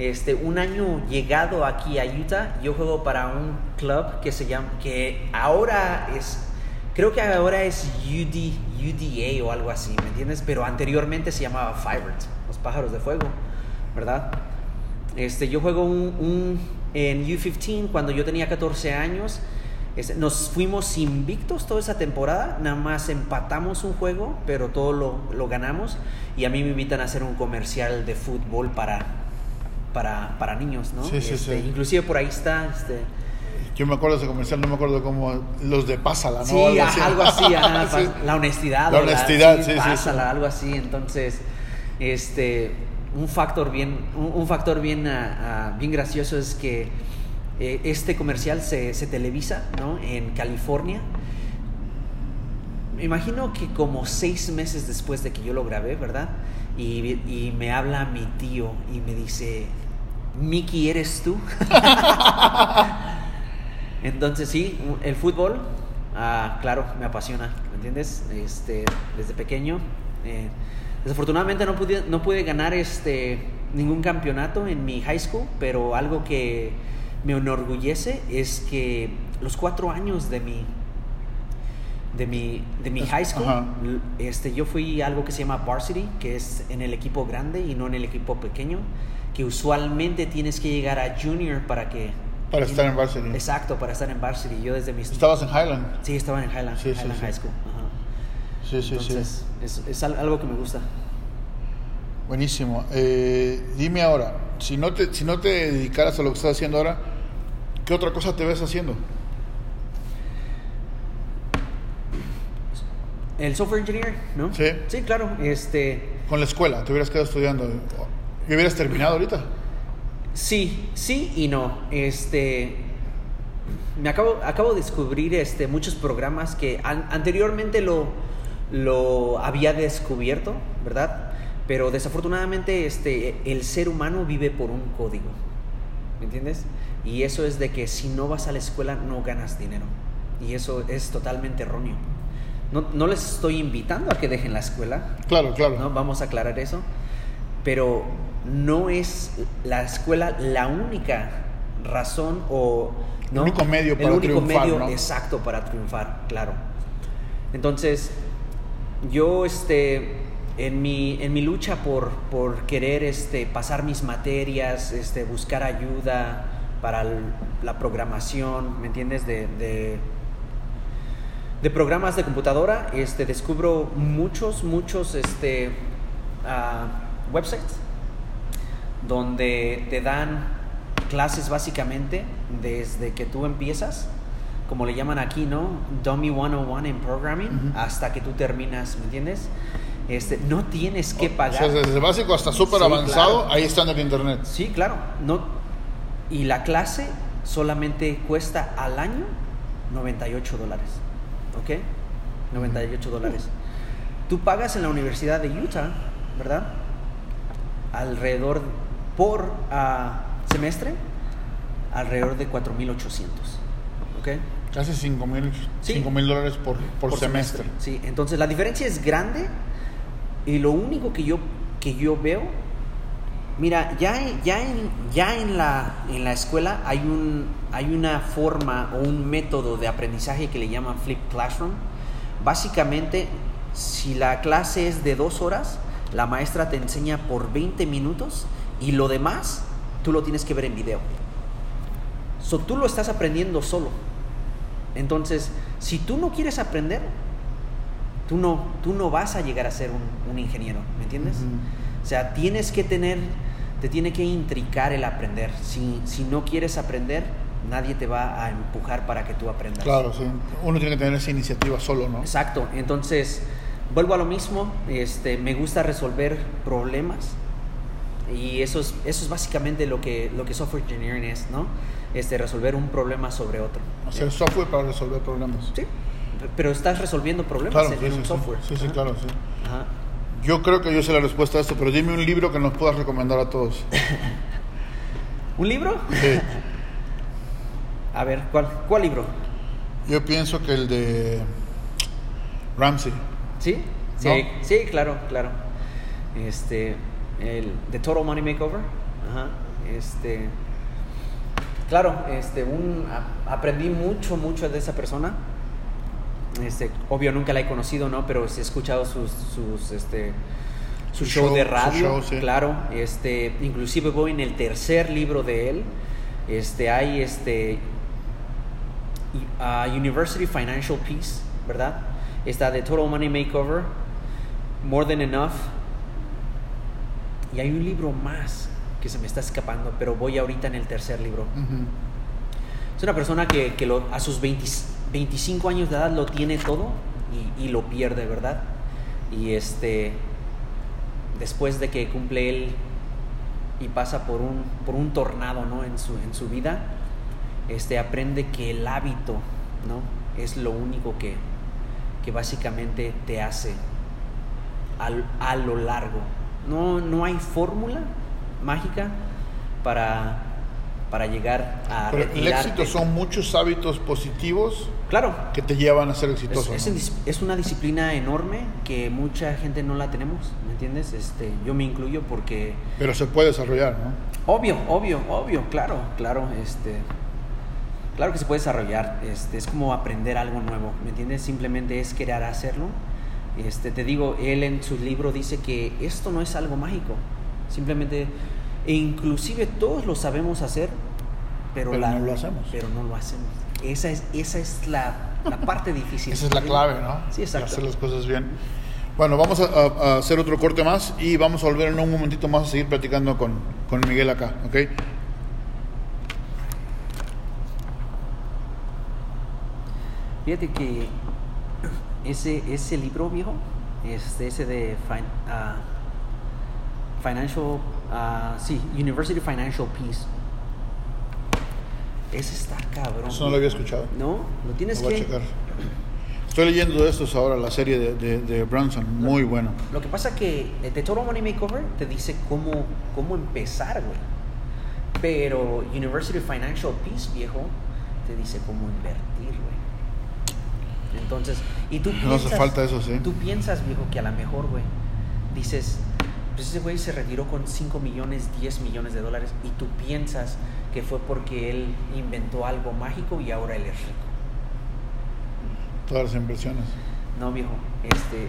este, un año llegado aquí a Utah, yo juego para un club que se llama, que ahora es, creo que ahora es UD, UDA o algo así, ¿me entiendes? Pero anteriormente se llamaba Firebirds, los pájaros de fuego, ¿verdad? Este, yo juego un, un- en U15 cuando yo tenía 14 años. Este, nos fuimos invictos toda esa temporada, nada más empatamos un juego, pero todo lo, lo ganamos. Y a mí me invitan a hacer un comercial de fútbol para, para, para niños, ¿no? Sí, sí, Este, sí. Inclusive por ahí está. Este, Yo me acuerdo de ese comercial, no me acuerdo cómo. Los de Pásala, ¿no? Sí, algo así, *laughs* ajá, Sí. pa- la honestidad. La honestidad, sí, sí. pásala, algo así. Entonces, este, un factor bien, un, factor bien, ah, ah, bien gracioso es que eh, este comercial se, se televisa, ¿no? En California. Me imagino que como seis meses después de que yo lo grabé, ¿verdad? Y, y me habla mi tío y me dice, Mickey, ¿eres tú? *laughs* Entonces sí, el fútbol, ah, claro, me apasiona, ¿me entiendes? Este, desde pequeño. eh, desafortunadamente no pude, no pude ganar este, ningún campeonato en mi high school, pero algo que me enorgullece es que los cuatro años de mi, de mi, de mi high school, Ajá. este, yo fui algo que se llama varsity, que es en el equipo grande y no en el equipo pequeño, que usualmente tienes que llegar a junior para que Para estar en varsity. Exacto, para estar en varsity. Yo desde mis... Estabas en Highland. Sí, estaba en Highland, Sí, sí, Highland sí. High School. Sí, sí, Entonces, es, es al- algo que me gusta. sí. Buenísimo. Eh, dime ahora, si no, te, si no te dedicaras a lo que estás haciendo ahora, ¿qué otra cosa te ves haciendo? El software engineer, ¿no? Sí. Sí, claro. Este, Con la escuela, te hubieras quedado estudiando. ¿Y hubieras terminado ahorita? sí, sí y no. Este, me acabo, acabo de descubrir este, muchos programas que an- anteriormente lo, lo había descubierto, ¿verdad? Pero desafortunadamente este, el ser humano vive por un código, ¿me entiendes? Y eso es de que si no vas a la escuela no ganas dinero. Y eso es totalmente erróneo. No, no les estoy invitando a que dejen la escuela, Claro, claro. ¿no? Vamos a aclarar eso. Pero no es la escuela la única razón o... ¿no? El único medio para El único triunfar, medio ¿no? exacto para triunfar, claro. Entonces, yo este, en, mi, en mi lucha por, por querer este, pasar mis materias, este, buscar ayuda para la programación, ¿me entiendes? De, de, programas de computadora, este, descubro muchos, muchos este, ah, websites donde te dan clases básicamente desde que tú empiezas, como le llaman aquí, ¿no? Dummy 101 en programming, Ujú. hasta que tú terminas, ¿me entiendes? Este, no tienes que O pagar. sea, desde básico hasta súper Sí, avanzado, claro. ahí está en el internet. Sí, claro. No, y la clase solamente cuesta al año 98 dólares. ¿Ok? 98 dólares. Tú pagas en la Universidad de Utah, ¿verdad? Alrededor, por ah, semestre, alrededor de 4,800. ¿Ok? Casi 5 mil Sí. cinco mil dólares por, por, semestre. Sí, entonces la diferencia es grande y lo único que yo, que yo veo, mira, ya, ya, en, ya en, la, en la escuela hay, un, hay una forma o un método de aprendizaje que le llaman Flip Classroom. Básicamente, si la clase es de dos horas, la maestra te enseña por 20 minutos y lo demás tú lo tienes que ver en video. So, tú lo estás aprendiendo solo. Entonces, si tú no quieres aprender, tú no, tú no vas a llegar a ser un, un ingeniero, ¿me entiendes? Ujú. O sea, tienes que tener, te tiene que intricar el aprender. Si, si no quieres aprender, nadie te va a empujar para que tú aprendas. Claro, sí. Uno tiene que tener esa iniciativa solo, ¿no? Exacto. Entonces, vuelvo a lo mismo. Este, me gusta resolver problemas. Y eso es, eso es básicamente lo que, lo que software engineering es, ¿no? Este, resolver un problema sobre otro. Hacer software para resolver problemas. Sí. Pero estás resolviendo problemas Claro, en, sí, en sí, un sí. software. Sí, sí, Ajá. claro, sí. Ajá. Yo creo que yo sé la respuesta a esto, pero dime un libro que nos puedas recomendar a todos. *laughs* ¿Un libro? Sí. *laughs* A ver, ¿cuál, cuál libro? Yo pienso que el de Ramsey. ¿Sí? Sí, ¿No? sí, claro, claro. Este, el The Total Money Makeover. Ajá. Este, claro, este, un, a- aprendí mucho, mucho de esa persona. Este, obvio nunca la he conocido, ¿no? Pero sí he escuchado sus, sus, este, su Su show, show, de radio, show, sí. claro. Este, inclusive voy en el tercer libro de él. Este, hay este, ah, University Financial Peace, ¿verdad? Está The Total Money Makeover, More Than Enough. Y hay un libro más que se me está escapando, pero voy ahorita en el tercer libro. Ujú. Es una persona que, que lo- a sus 20 25 años de edad lo tiene todo y, y lo pierde, ¿verdad? Y este, después de que cumple él y pasa por un, por un tornado, ¿no? En su, en su vida, este, aprende que el hábito, ¿no? Es lo único que, que básicamente te hace al- a lo largo. No, no hay fórmula mágica para, para llegar a Pero el éxito son muchos hábitos positivos Claro, que te llevan a ser exitoso. es ¿no? es una disciplina enorme que mucha gente no la tenemos, ¿me entiendes? Este, yo me incluyo porque Pero se puede desarrollar, ¿no? Obvio, obvio, obvio, claro, claro, este, claro que se puede desarrollar, este, es como aprender algo nuevo, ¿me entiendes? Simplemente es querer hacerlo. Este, te digo, él en su libro dice que esto no es algo mágico, simplemente, e inclusive todos lo sabemos hacer, pero, Pero la- no lo hacemos. Pero no lo hacemos. Esa es, esa es la, la parte *laughs* difícil. Esa es la clave, ¿no? Sí, exacto. Hacer las cosas bien. Bueno, vamos a, a- a hacer otro corte más y vamos a volver en un momentito más a seguir platicando con, con Miguel acá, ¿ok? Fíjate que ese, ese libro, viejo, este, ese de fin- ah, Financial, ah, sí, University Financial Peace. Ese está cabrón. Eso no lo había escuchado. No, lo tienes Lo voy a que... checar. Estoy leyendo estos ahora, la serie de, de, de Branson, muy bueno. Lo que pasa que eh, The Total Money Makeover te dice cómo, cómo empezar, güey. Pero University Financial Peace, viejo, te dice cómo invertir, güey. Entonces, y tú No hace piensas, falta eso, sí. Tú piensas, viejo, que a lo mejor, güey, dices, pues ese güey se retiró con 5 millones, 10 millones de dólares y tú piensas que fue porque él inventó algo mágico y ahora él es rico. Todas las inversiones. No, viejo, este,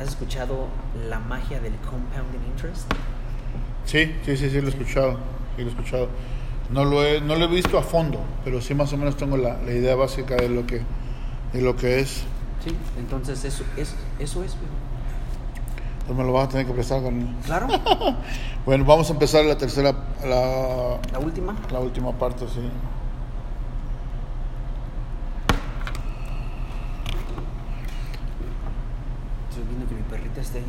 ¿has escuchado la magia del compounding interest? Sí, sí, sí, sí, lo he escuchado. Sí, lo he escuchado. No lo he, no lo he visto a fondo, pero sí más o menos tengo la, la idea básica de lo que, de lo que es. Sí, entonces eso es, eso es, viejo. Entonces me lo vas a tener que prestar con... Claro, *laughs* Bueno, vamos a empezar la tercera, la, la última. la última parte, sí. Estoy viendo que mi perrita esté ahí.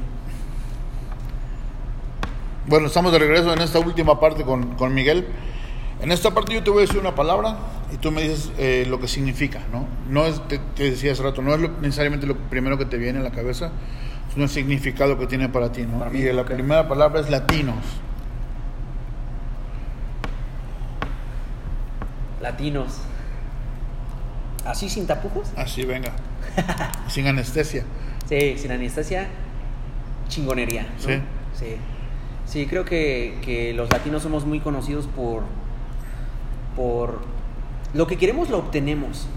Bueno, estamos de regreso en esta última parte con, con Miguel. En esta parte yo te voy a decir una palabra y tú me dices eh, lo que significa, ¿no? No es, te, te decía hace rato, no es lo- necesariamente lo primero que te viene a la cabeza, sino el significado que tiene para ti, ¿no? Para mí, y la primera palabra es latinos. Latinos. ¿Así sin tapujos? Así, venga. *laughs* Sin anestesia. Sí, sin anestesia, chingonería. ¿no? Sí. Sí. Sí, creo que, que los latinos somos muy conocidos por, por lo que queremos lo obtenemos.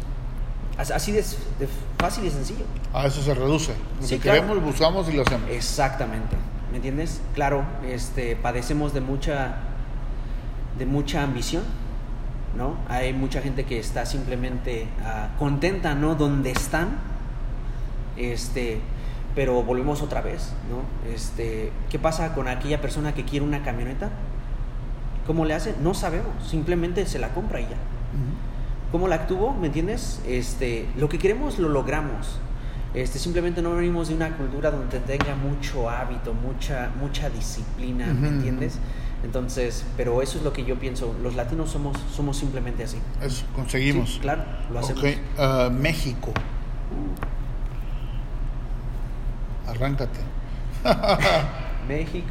As- Así de, de fácil y sencillo. A eso se reduce. Lo Sí, que claro. queremos, buscamos y lo hacemos. Exactamente. ¿Me entiendes? Claro, este, padecemos de mucha, de mucha ambición, ¿no? Hay mucha gente que está simplemente ah, contenta, ¿no? Donde están, este, pero volvemos otra vez, ¿no? Este, ¿qué pasa con aquella persona que quiere una camioneta? ¿Cómo le hace? No sabemos, simplemente se la compra y ya. ¿Cómo la obtuvo? ¿Me entiendes? Este, lo que queremos lo logramos. Este, simplemente no venimos de una cultura donde tenga mucho hábito, mucha, mucha disciplina, ¿me entiendes? Entonces, pero eso es lo que yo pienso. Los latinos somos, somos simplemente así. Eso, conseguimos. Sí, claro, lo hacemos. Ah, México. Arráncate. *laughs* México.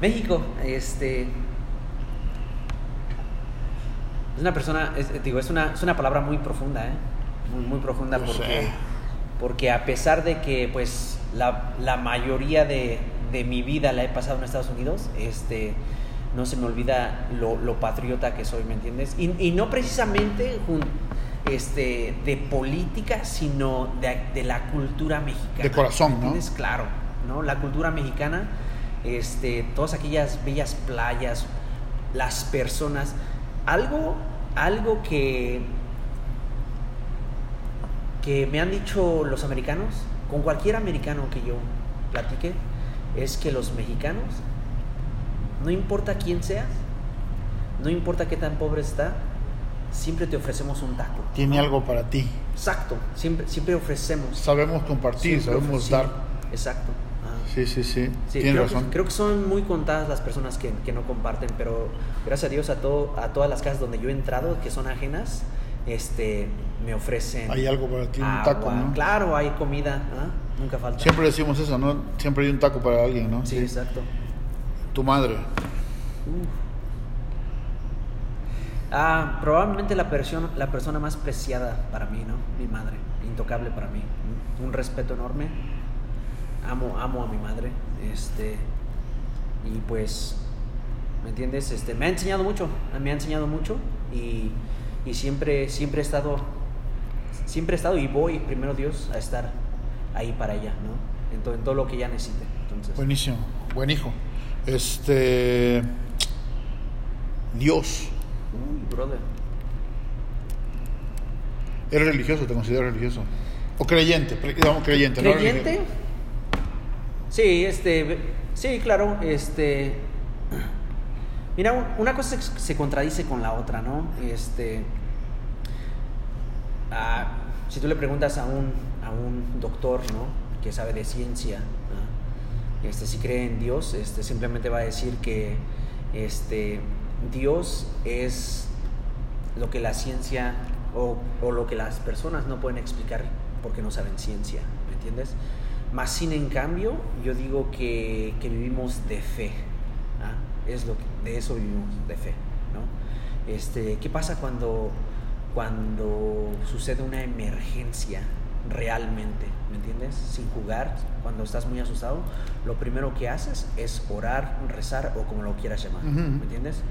México, este. Es una persona, es, digo, es una, es una palabra muy profunda, ¿eh? Muy, muy profunda porque, sé. porque a pesar de que, pues, la, la mayoría de, de mi vida la he pasado en Estados Unidos, este, no se me olvida lo, lo patriota que soy, ¿me entiendes? Y, y no precisamente este, de política, sino de, de la cultura mexicana. De corazón, ¿me ¿no? entiendes? Claro, ¿no? La cultura mexicana, este, todas aquellas bellas playas, las personas, algo, algo que, que me han dicho los americanos, con cualquier americano que yo platique, es que los mexicanos, no importa quién seas, no importa qué tan pobre está, siempre te ofrecemos un taco. Tiene algo para ti. Exacto, siempre, siempre ofrecemos. Sabemos compartir, Siempre sabemos dar. Exacto. Sí, sí, sí. Sí, Tienes creo, razón. Que, creo que son muy contadas las personas que, que no comparten, pero gracias a Dios a, todo, a todas las casas donde yo he entrado, que son ajenas, este, me ofrecen Hay algo para ti, un agua. taco, ¿no? Claro, hay comida, ¿ah? nunca falta. Siempre decimos eso, ¿no? Siempre hay un taco para alguien, ¿no? Sí, exacto. Tu madre. Uf. Ah, probablemente la, persona la persona más preciada para mí, ¿no? Mi madre, intocable para mí. Un respeto enorme. Amo, amo a mi madre. Este, y pues, ¿me entiendes? Este, me ha enseñado mucho, me ha enseñado mucho y, y siempre, siempre he estado, siempre he estado y voy, primero Dios, a estar ahí para ella, ¿no? En, to- en todo lo que ella necesite. Entonces, Buenísimo. Buen hijo. Este. Dios. Uy, brother. ¿Eres religioso? ¿Te consideras religioso? ¿O creyente? Digamos creyente. Sí, este, sí, claro, este, mira, un- una cosa se- contradice con la otra, ¿no? Este, ah, si tú le preguntas a un, a un doctor, ¿no? Que sabe de ciencia, este, si cree en Dios, este, simplemente va a decir que, este, Dios es lo que la ciencia o, o lo que las personas no pueden explicar porque no saben ciencia, ¿me entiendes? Más sin en cambio, yo digo que, que vivimos de fe, ¿ah? es lo que, de eso vivimos, de fe, ¿no? Este, ¿Qué pasa cuando, cuando sucede una emergencia realmente, ¿me entiendes? Sin jugar, cuando estás muy asustado, lo primero que haces es orar, rezar o como lo quieras llamar, Ujú. ¿me entiendes?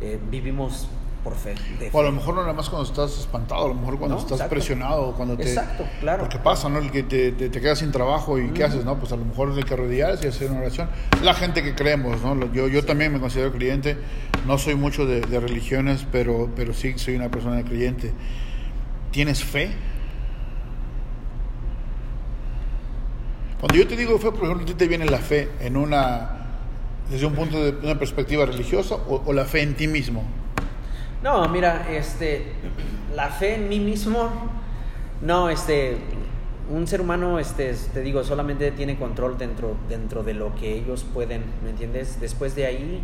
Eh, vivimos por fe, O a lo mejor no nada más cuando estás espantado, a lo mejor cuando No, estás exacto. presionado, cuando te... Exacto, claro. Porque pasa, ¿no? El que te, te, te quedas sin trabajo y ¿qué haces, no? Pues a lo mejor hay que arrodillarse y hacer una oración. La gente que creemos, ¿no? Yo, yo también me considero creyente, no soy mucho de, de religiones, pero, pero sí soy una persona creyente. ¿Tienes fe? Cuando yo te digo fe, por ejemplo, ¿a ti te viene la fe en una... desde un punto de una perspectiva religiosa o, o la fe en ti mismo? No, mira, este, la fe en mí mismo, no, este, un ser humano, este, te digo, solamente tiene control dentro, dentro de lo que ellos pueden, ¿me entiendes? Después de ahí,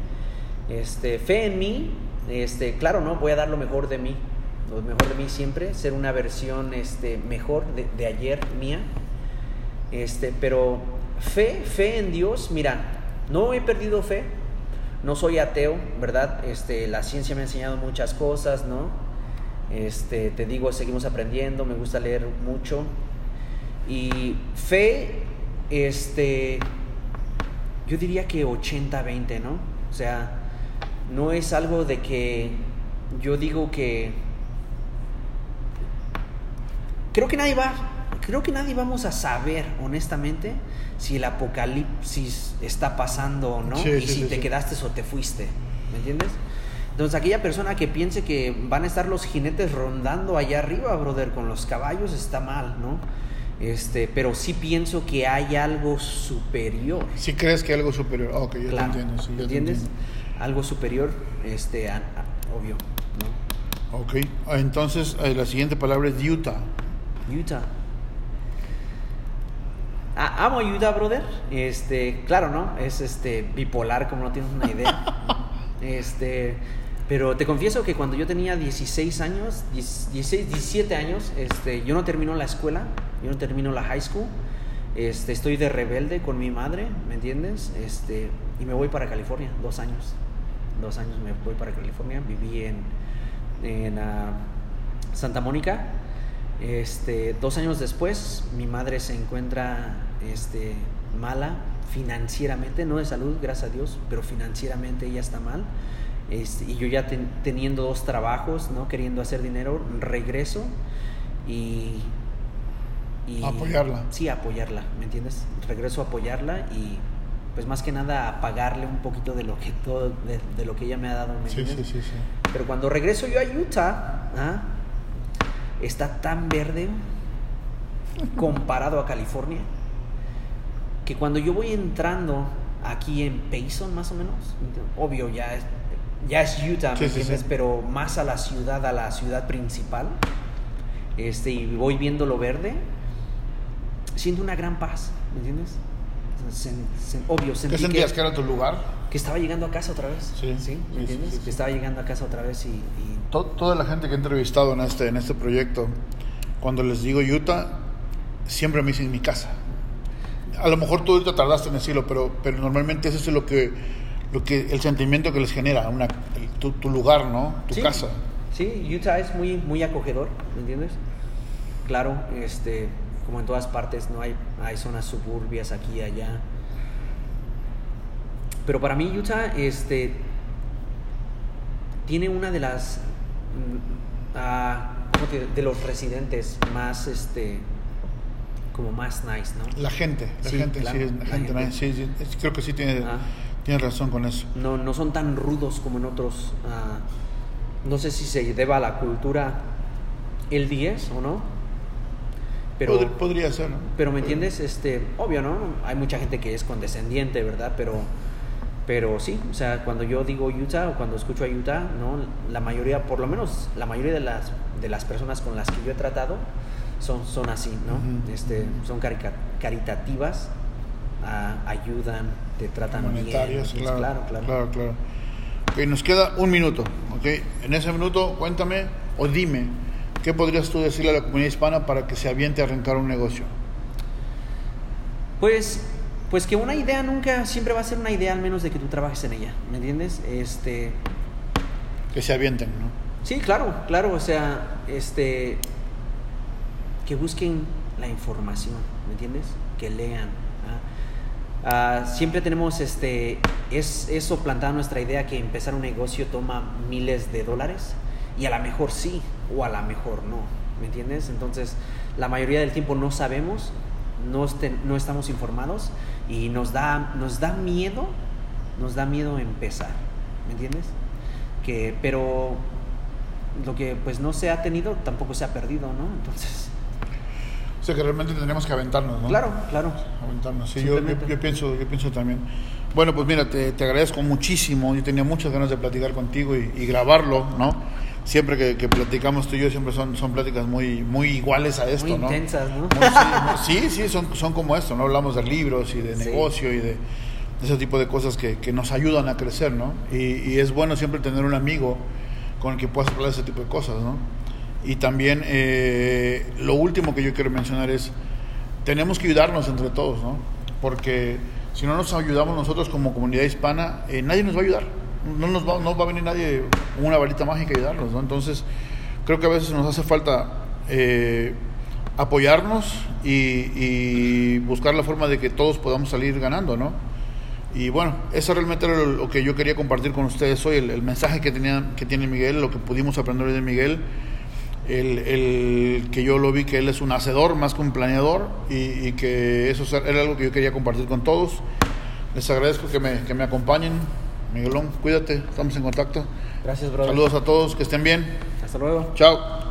este, fe en mí, este, claro, no, voy a dar lo mejor de mí, lo mejor de mí siempre, ser una versión, este, mejor de, de ayer mía, este, pero fe, fe en Dios, mira, no he perdido fe, no soy ateo, ¿verdad? Este, la ciencia me ha enseñado muchas cosas, ¿no? Este, te digo, seguimos aprendiendo, me gusta leer mucho. Y fe, este, yo diría que 80-20, ¿no? O sea, no es algo de que yo digo que... Creo que nadie va, creo que nadie vamos a saber, honestamente, si el apocalipsis está pasando o no, Sí, y sí, si sí, te quedaste o te fuiste, ¿me entiendes? Entonces aquella persona que piense que van a estar los jinetes rondando allá arriba, brother, con los caballos, está mal, ¿no? Este, pero sí pienso que hay algo superior. Si crees que hay algo superior. Ah, ok, yo Claro, te entiendo. Sí, yo te ¿entiendes? entiendo. Algo superior, este, a- a- obvio, ¿no? Ok, entonces eh, la siguiente palabra es Utah. Utah. Ah, amo Utah, brother. Este, claro, ¿no? Es este bipolar, como no tienes una idea. *laughs* este, pero te confieso que cuando yo tenía 16 años, 10 16, 17 años, este, yo no termino la escuela, yo no termino la high school. Este, estoy de rebelde con mi madre, ¿me entiendes? Este, y me voy para California, dos años. Dos años me voy para California. Viví en, en ah, Santa Mónica. Este, dos años después, mi madre se encuentra este, mala financieramente, no de salud, gracias a Dios, pero financieramente ella está mal. Este, y yo ya ten- teniendo dos trabajos, ¿no? queriendo hacer dinero, regreso y, y- Apoyarla. Sí, apoyarla, ¿me entiendes? Regreso a apoyarla y pues más que nada a pagarle un poquito de lo que todo de, de lo que ella me ha dado, ¿me Sí, sí, sí. Pero cuando regreso yo a Utah, ¿ah? Está tan verde comparado a California que cuando yo voy entrando aquí en Payson más o menos, obvio ya es, ya es Utah, ¿me Sí, sí, entiendes? sí. Pero más a la ciudad, a la ciudad principal, este, y voy viendo lo verde, siento una gran paz, ¿me entiendes? Se- se- obvio, sentí ¿Qué sentías que era tu lugar? que estaba llegando a casa otra vez. Sí, ¿me entiendes? Que estaba llegando a casa otra vez y, y- To- Toda la gente que he entrevistado en este, en este proyecto, cuando les digo Utah, siempre me dicen mi casa. A lo mejor tú ahorita tardaste en decirlo, pero, pero normalmente eso es lo que, lo que, el sentimiento que les genera, una, el- tu, tu lugar, ¿no? Tu Sí. casa. Sí, Utah es muy, muy acogedor, ¿me entiendes? Claro, este, como en todas partes, no hay, hay zonas suburbias aquí y allá. Pero para mí Utah, este, tiene una de las, mm, ah, ¿cómo te- de los residentes más, este, como más nice, ¿no? La gente, la Sí, gente, claro, sí, es- la gente, sí, sí, creo que sí tiene, Ah. tienes razón con eso. no, no son tan rudos como en otros. ah, no sé si se deba a la cultura el 10 o no. Pero, podría ser, ¿no? Pero me entiendes, este, obvio, ¿no? Hay mucha gente que es condescendiente, ¿verdad? Pero, pero sí, o sea, cuando yo digo Utah o cuando escucho a Utah, ¿no? La mayoría, por lo menos la mayoría de las, de las personas con las que yo he tratado son, son así, ¿no? este, son caritativas, ayudan, te tratan bien. Claro, claro, claro. claro, claro. Ok, nos queda un minuto, ¿ok? En ese minuto, cuéntame o dime ¿Qué podrías tú decirle a la comunidad hispana para que se aviente a arrancar un negocio? Pues, pues que una idea nunca, siempre va a ser una idea al menos de que tú trabajes en ella, ¿me entiendes? Este... Que se avienten, ¿no? Sí, claro, claro, o sea, este... Que busquen la información, ¿me entiendes? Que lean. ¿ah? Ah, siempre tenemos este, es, eso plantada nuestra idea que empezar un negocio toma miles de dólares y a lo mejor sí, o a lo mejor no, ¿me entiendes? Entonces, la mayoría del tiempo no sabemos, no, no estamos informados y nos da, nos da miedo, nos da miedo empezar, ¿me entiendes? Que, pero lo que pues no se ha tenido tampoco se ha perdido, ¿no? Entonces... O sea que realmente tenemos que aventarnos, ¿no? Claro, claro. Aventarnos, sí, yo, yo, pienso, yo pienso también. Bueno, pues mira, te, te, agradezco muchísimo, yo tenía muchas ganas de platicar contigo y, y grabarlo, ¿no? Siempre que, platicamos tú y yo siempre son, son pláticas muy, muy iguales a esto, muy Intensas, ¿no? sí, sí, son, son como esto, ¿no? Hablamos de libros y de negocio y de, ese tipo de cosas que, que, nos ayudan a crecer, ¿no? Y, es bueno siempre tener un amigo con el que puedas hablar de ese tipo de cosas, ¿no? Y también eh, lo último que yo quiero mencionar es, tenemos que ayudarnos entre todos, ¿no? Porque si no nos ayudamos nosotros como comunidad hispana, eh, nadie nos va a ayudar no nos va, no va a venir nadie una varita mágica y ayudarnos, ¿no? Entonces, creo que a veces nos hace falta eh, apoyarnos y, buscar la forma de que todos podamos salir ganando, ¿no? Y bueno, eso realmente era lo, que yo quería compartir con ustedes hoy, el, mensaje que, tenía, que tiene Miguel, lo que pudimos aprender de Miguel, el, que yo lo vi que él es un hacedor más que un planeador y, que eso era algo que yo quería compartir con todos. Les agradezco que me, que me acompañen. Miguelón, cuídate, estamos en contacto. Gracias, brother. Saludos a todos, que estén bien. Hasta luego. Chao.